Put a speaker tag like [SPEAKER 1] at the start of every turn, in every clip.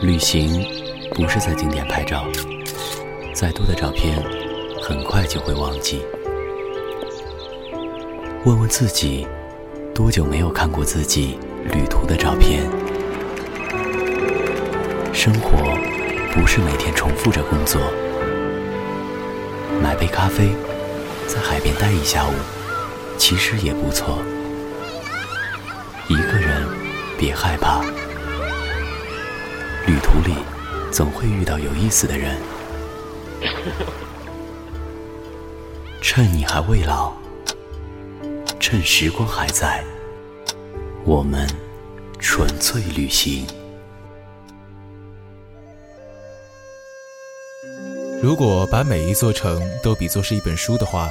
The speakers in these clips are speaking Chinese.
[SPEAKER 1] 旅行不是在景点拍照，再多的照片，很快就会忘记。问问自己，多久没有看过自己旅途的照片？生活不是每天重复着工作，买杯咖啡，在海边待一下午，其实也不错。一个人，别害怕，旅途里总会遇到有意思的人。趁你还未老，趁时光还在，我们纯粹旅行。
[SPEAKER 2] 如果把每一座城都比作是一本书的话，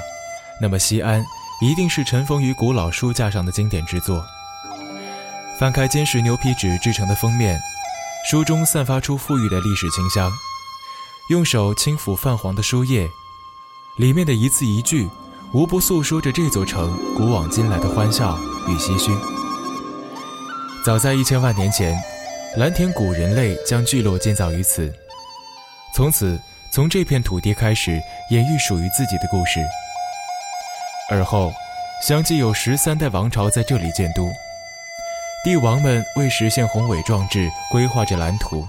[SPEAKER 2] 那么西安一定是尘封于古老书架上的经典之作。翻开坚实牛皮纸制成的封面，书中散发出馥郁的历史清香。用手轻抚泛黄的书页，里面的一字一句，无不诉说着这座城古往今来的欢笑与唏嘘。早在一千万年前，蓝田古人类将聚落建造于此，从此。从这片土地开始演绎属于自己的故事，而后相继有十三代王朝在这里建都，帝王们为实现宏伟壮志规划着蓝图，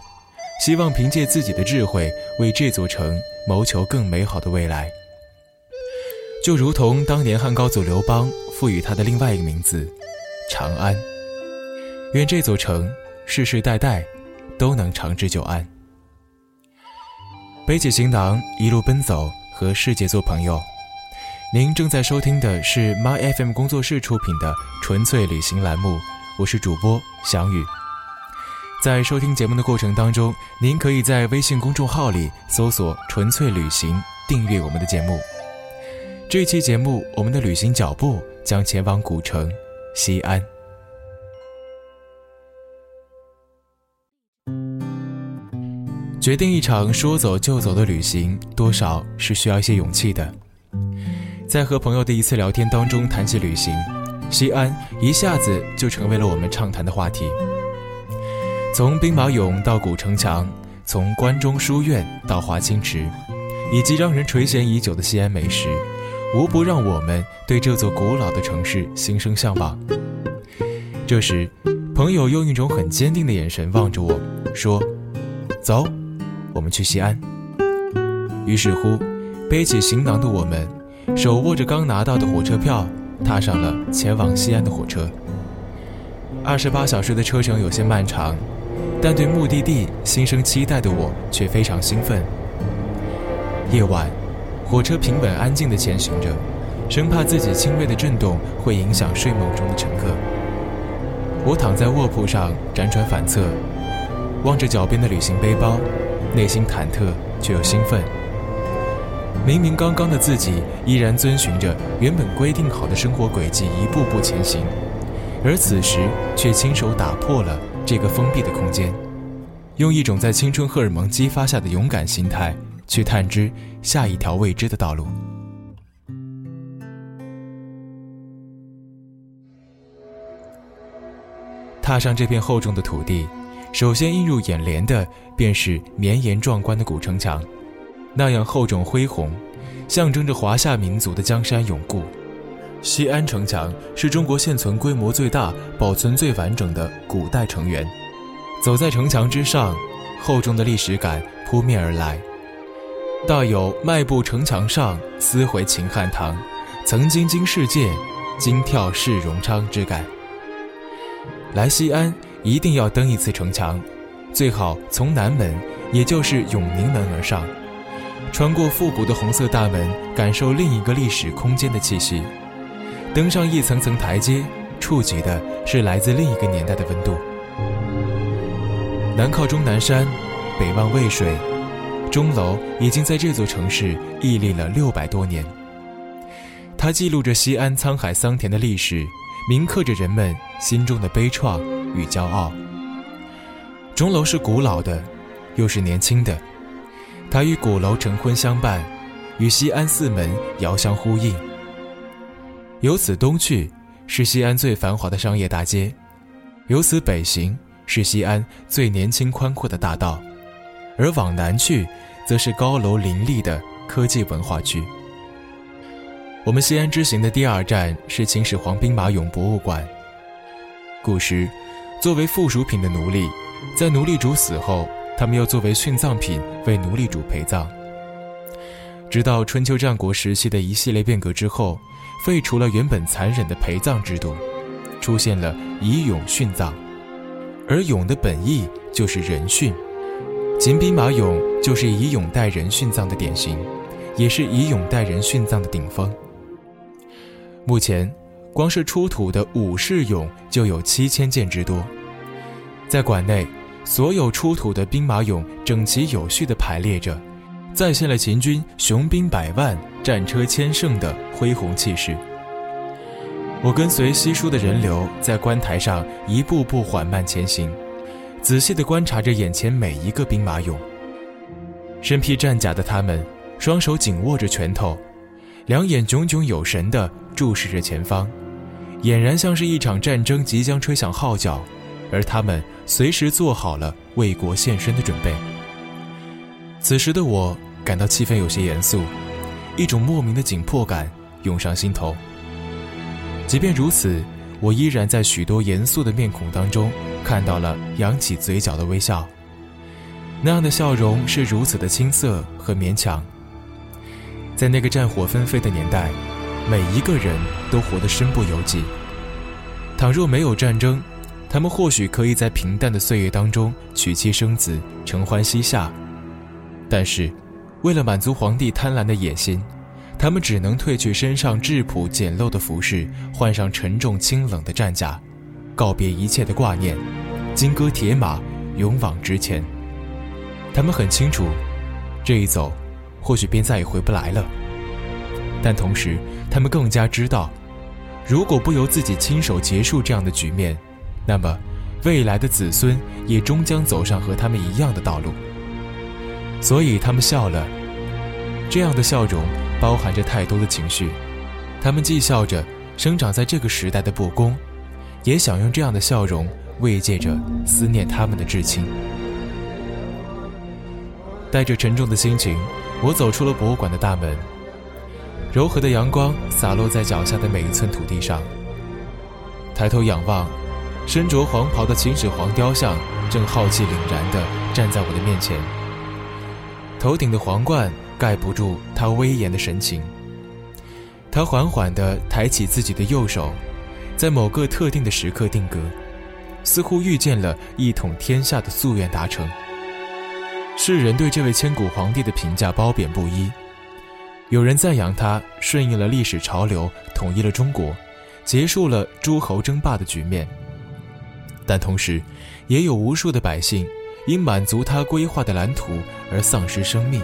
[SPEAKER 2] 希望凭借自己的智慧为这座城谋求更美好的未来。就如同当年汉高祖刘邦赋予他的另外一个名字——长安，愿这座城世世代代都能长治久安。背起行囊，一路奔走，和世界做朋友。您正在收听的是 My FM 工作室出品的纯粹旅行栏目，我是主播翔宇。在收听节目的过程当中，您可以在微信公众号里搜索“纯粹旅行”，订阅我们的节目。这期节目，我们的旅行脚步将前往古城西安。决定一场说走就走的旅行，多少是需要一些勇气的。在和朋友的一次聊天当中谈起旅行，西安一下子就成为了我们畅谈的话题。从兵马俑到古城墙，从关中书院到华清池，以及让人垂涎已久的西安美食，无不让我们对这座古老的城市心生向往。这时，朋友用一种很坚定的眼神望着我说：“走。”我们去西安。于是乎，背起行囊的我们，手握着刚拿到的火车票，踏上了前往西安的火车。二十八小时的车程有些漫长，但对目的地心生期待的我却非常兴奋。夜晚，火车平稳安静地前行着，生怕自己轻微的震动会影响睡梦中的乘客。我躺在卧铺上辗转反侧，望着脚边的旅行背包。内心忐忑却又兴奋。明明刚刚的自己依然遵循着原本规定好的生活轨迹一步步前行，而此时却亲手打破了这个封闭的空间，用一种在青春荷尔蒙激发下的勇敢心态去探知下一条未知的道路。踏上这片厚重的土地。首先映入眼帘的便是绵延壮观的古城墙，那样厚重恢宏，象征着华夏民族的江山永固。西安城墙是中国现存规模最大、保存最完整的古代城垣。走在城墙之上，厚重的历史感扑面而来，大有迈步城墙上，思回秦汉唐，曾经经世界，今跳世荣昌之感。来西安。一定要登一次城墙，最好从南门，也就是永宁门而上，穿过复古的红色大门，感受另一个历史空间的气息。登上一层层台阶，触及的是来自另一个年代的温度。南靠终南山，北望渭水，钟楼已经在这座城市屹立了六百多年。它记录着西安沧海桑田的历史，铭刻着人们心中的悲怆。与骄傲。钟楼是古老的，又是年轻的，它与鼓楼晨昏相伴，与西安四门遥相呼应。由此东去是西安最繁华的商业大街，由此北行是西安最年轻宽阔的大道，而往南去，则是高楼林立的科技文化区。我们西安之行的第二站是秦始皇兵马俑博物馆。古时，作为附属品的奴隶，在奴隶主死后，他们又作为殉葬品为奴隶主陪葬。直到春秋战国时期的一系列变革之后，废除了原本残忍的陪葬制度，出现了以俑殉葬，而俑的本意就是人殉。秦兵马俑就是以俑代人殉葬的典型，也是以俑代人殉葬的顶峰。目前，光是出土的武士俑就有七千件之多，在馆内，所有出土的兵马俑整齐有序地排列着。再现了秦军雄兵百万、战车千乘的恢宏气势。我跟随稀疏的人流在观台上一步步缓慢前行，仔细地观察着眼前每一个兵马俑。身披战甲的他们，双手紧握着拳头，两眼炯炯有神地注视着前方，俨然像是一场战争即将吹响号角，而他们随时做好了为国献身的准备。此时的我。感到气氛有些严肃，一种莫名的紧迫感涌上心头。即便如此，我依然在许多严肃的面孔当中看到了扬起嘴角的微笑。那样的笑容是如此的青涩和勉强。在那个战火纷飞的年代，每一个人都活得身不由己。倘若没有战争，他们或许可以在平淡的岁月当中娶妻生子，承欢膝下。但是。为了满足皇帝贪婪的野心，他们只能褪去身上质朴简陋的服饰，换上沉重清冷的战甲，告别一切的挂念，金戈铁马，勇往直前。他们很清楚，这一走，或许便再也回不来了。但同时，他们更加知道，如果不由自己亲手结束这样的局面，那么未来的子孙也终将走上和他们一样的道路。所以他们笑了，这样的笑容包含着太多的情绪。他们既笑着生长在这个时代的不公，也想用这样的笑容慰藉着思念他们的至亲。带着沉重的心情，我走出了博物馆的大门。柔和的阳光洒落在脚下的每一寸土地上。抬头仰望，身着黄袍的秦始皇雕像正浩气凛然地站在我的面前。头顶的皇冠盖不住他威严的神情。他缓缓地抬起自己的右手，在某个特定的时刻定格，似乎预见了一统天下的夙愿达成。世人对这位千古皇帝的评价褒贬不一，有人赞扬他顺应了历史潮流，统一了中国，结束了诸侯争霸的局面。但同时，也有无数的百姓。因满足他规划的蓝图而丧失生命，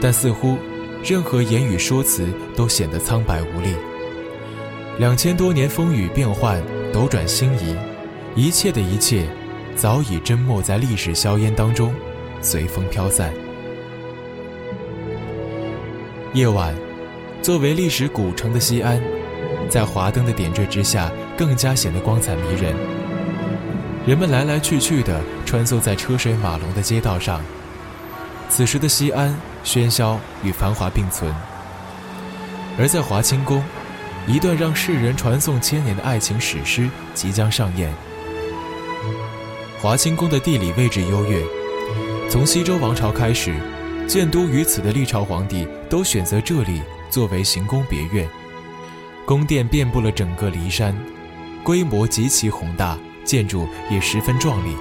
[SPEAKER 2] 但似乎任何言语说辞都显得苍白无力。两千多年风雨变幻，斗转星移，一切的一切早已沉没在历史硝烟当中，随风飘散。夜晚，作为历史古城的西安，在华灯的点缀之下，更加显得光彩迷人。人们来来去去的穿梭在车水马龙的街道上，此时的西安喧嚣与繁华并存。而在华清宫，一段让世人传颂千年的爱情史诗即将上演。华清宫的地理位置优越，从西周王朝开始，建都于此的历朝皇帝都选择这里作为行宫别院，宫殿遍布了整个骊山，规模极其宏大。建筑也十分壮丽，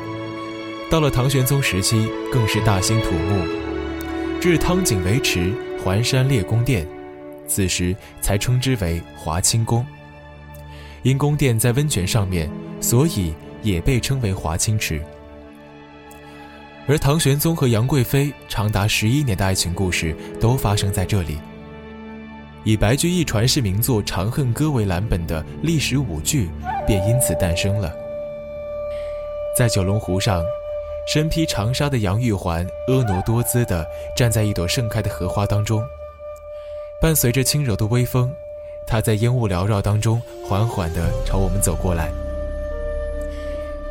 [SPEAKER 2] 到了唐玄宗时期更是大兴土木，至汤井为池，环山列宫殿，此时才称之为华清宫。因宫殿在温泉上面，所以也被称为华清池。而唐玄宗和杨贵妃长达十一年的爱情故事都发生在这里。以白居易传世名作《长恨歌》为蓝本的历史舞剧便因此诞生了。在九龙湖上，身披长纱的杨玉环婀娜多姿地站在一朵盛开的荷花当中，伴随着轻柔的微风，她在烟雾缭绕当中缓缓地朝我们走过来。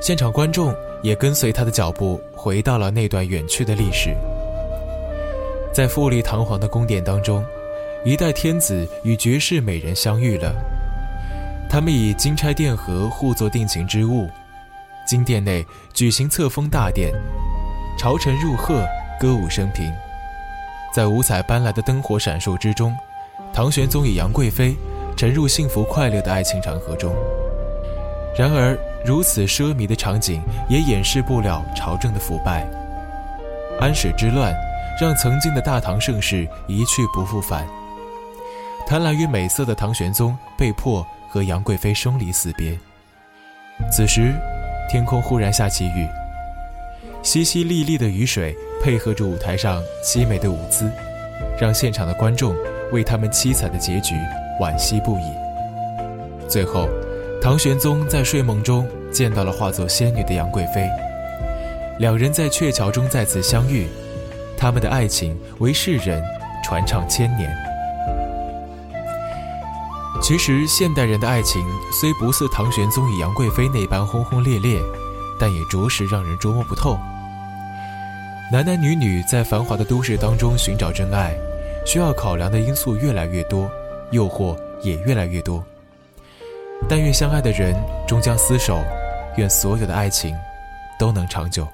[SPEAKER 2] 现场观众也跟随他的脚步回到了那段远去的历史。在富丽堂皇的宫殿当中，一代天子与绝世美人相遇了，他们以金钗殿盒互作定情之物。金殿内举行册封大典，朝臣入贺，歌舞升平。在五彩斑斓的灯火闪烁之中，唐玄宗与杨贵妃沉入幸福快乐的爱情长河中。然而，如此奢靡的场景也掩饰不了朝政的腐败。安史之乱让曾经的大唐盛世一去不复返。贪婪与美色的唐玄宗被迫和杨贵妃生离死别。此时。天空忽然下起雨，淅淅沥沥的雨水配合着舞台上凄美的舞姿，让现场的观众为他们凄惨的结局惋惜不已。最后，唐玄宗在睡梦中见到了化作仙女的杨贵妃，两人在鹊桥中再次相遇，他们的爱情为世人传唱千年。其实，现代人的爱情虽不似唐玄宗与杨贵妃那般轰轰烈烈，但也着实让人捉摸不透。男男女女在繁华的都市当中寻找真爱，需要考量的因素越来越多，诱惑也越来越多。但愿相爱的人终将厮守，愿所有的爱情都能长久。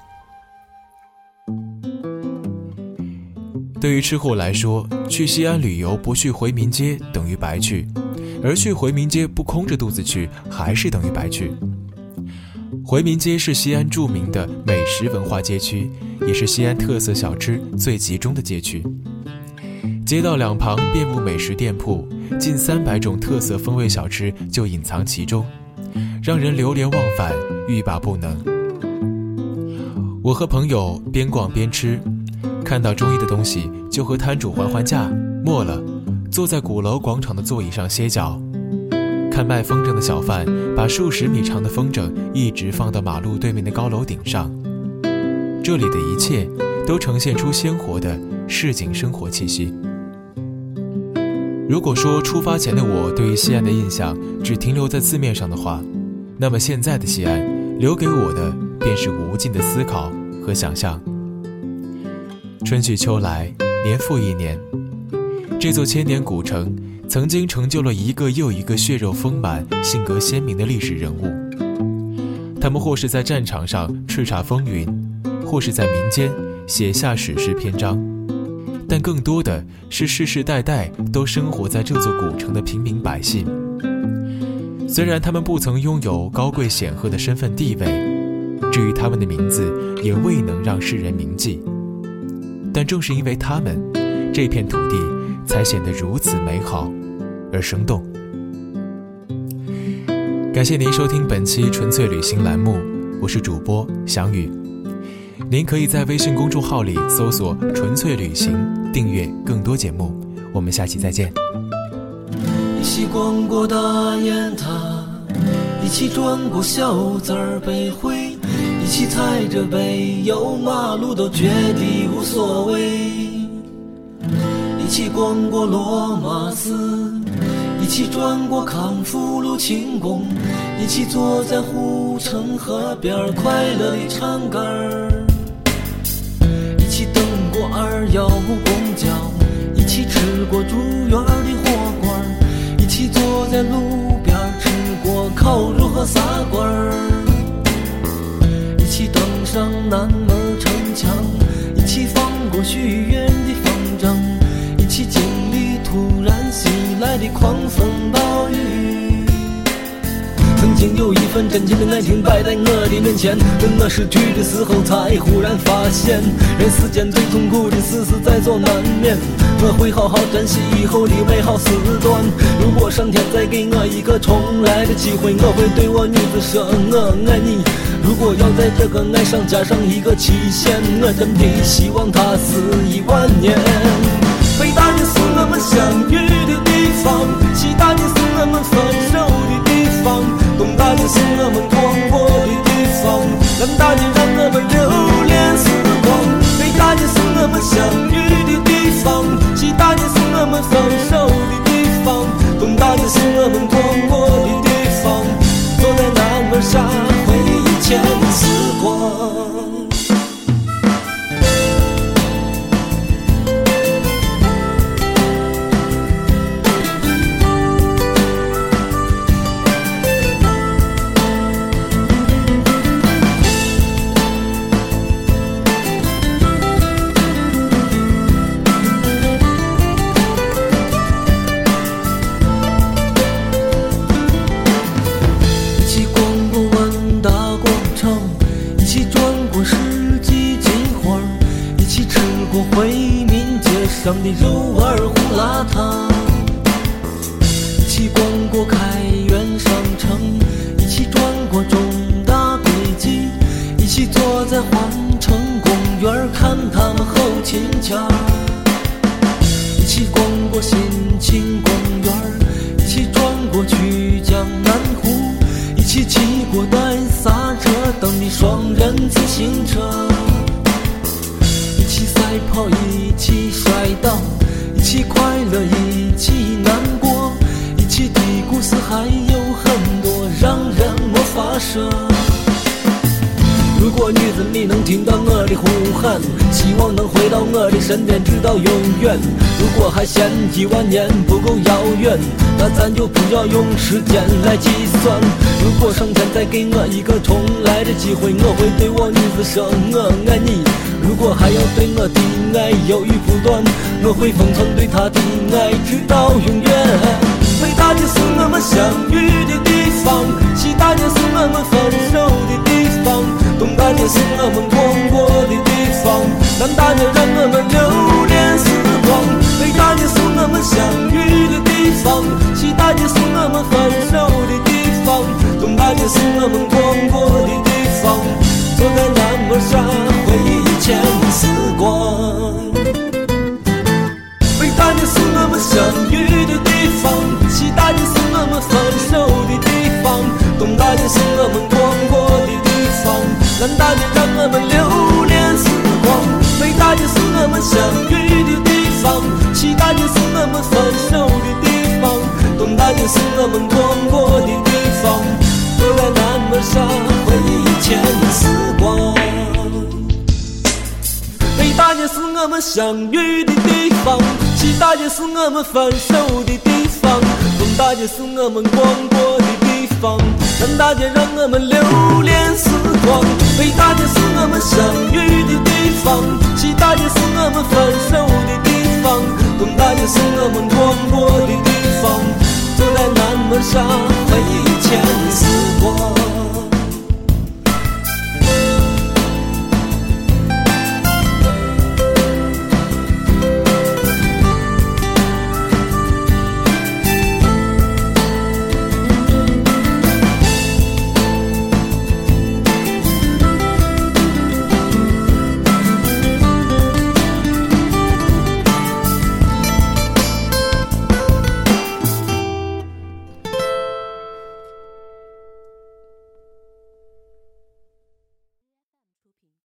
[SPEAKER 2] 对于吃货来说，去西安旅游不去回民街等于白去。而去回民街不空着肚子去，还是等于白去。回民街是西安著名的美食文化街区，也是西安特色小吃最集中的街区。街道两旁遍布美食店铺，近三百种特色风味小吃就隐藏其中，让人流连忘返，欲罢不能。我和朋友边逛边吃，看到中意的东西就和摊主还还价，没了。坐在鼓楼广场的座椅上歇脚，看卖风筝的小贩把数十米长的风筝一直放到马路对面的高楼顶上。这里的一切都呈现出鲜活的市井生活气息。如果说出发前的我对于西安的印象只停留在字面上的话，那么现在的西安留给我的便是无尽的思考和想象。春去秋来，年复一年。这座千年古城曾经成就了一个又一个血肉丰满、性格鲜明的历史人物。他们或是在战场上叱咤风云，或是在民间写下史诗篇章，但更多的是世世代代都生活在这座古城的平民百姓。虽然他们不曾拥有高贵显赫的身份地位，至于他们的名字也未能让世人铭记，但正是因为他们，这片土地。才显得如此美好而生动。感谢您收听本期纯粹旅行栏目，我是主播翔宇。您可以在微信公众号里搜索“纯粹旅行”，订阅更多节目。我们下期再见。
[SPEAKER 3] 一起逛过大雁塔，一起转过小寨儿北回，一起踩着北油马路都觉得无所谓。一起逛过罗马寺，一起转过康复路清宫，一起坐在护城河边快乐地唱歌儿，一起等过二幺五公真情的爱情摆在我的面前，等我失去的时候，才忽然发现，人世间最痛苦的事是在所难免。我会好好珍惜以后的美好时段。如果上天再给我一个重来的机会，我会对我女子说：我爱你。如果要在这个爱上加上一个期限，我真的希望它是一万年。北大年是我们相遇的地方，西大年是我们分手的地方，东大街是我们逛过的地方，南大街让我们留恋时光，北大街是我们相遇的地方，西大街是我们分手的地方，东大街是我们逛过的地方，坐在南门上回忆前的时光。胡辣汤。一起逛过开元商城，一起转过中大轨迹，一起坐在环城公园看他们后勤腔。一起逛过新庆公园，一起转过曲江南湖，一起骑过带刹车灯的双人自行车。一起赛跑，一起摔倒，一起快乐，一起难过，一起的故事还有很多，让人没法说。如果女子你能听到我的呼喊，希望能回到我的身边，直到永远。如果还嫌一万年不够遥远，那咱就不要用时间来计算。如果上天再给我一个重来的机会，我会对我女子说我爱你。如果还要对我的爱犹豫不断，我会封存对她的爱，直到永远。北大街是我们相遇的地方，西大街是我们分手的地方，东大街是我们逛过的地方，南大街让我们留恋时光。北大街是我们相遇的地方，西大街是我们分手的地方，东大街是我们逛过的地方。坐在南门上是我们分手的地方，东大街是我们逛过的地方。坐在南门上回忆以前的时光。北大街是我们相遇的地方，西大街是我们分手的地方，东大街是我们逛过的地方，南大街让我们留恋时光。北大街是我们相遇的地方，西大街是我们分手的地方，等待着是我们逛过的地方，坐在南门上回忆前。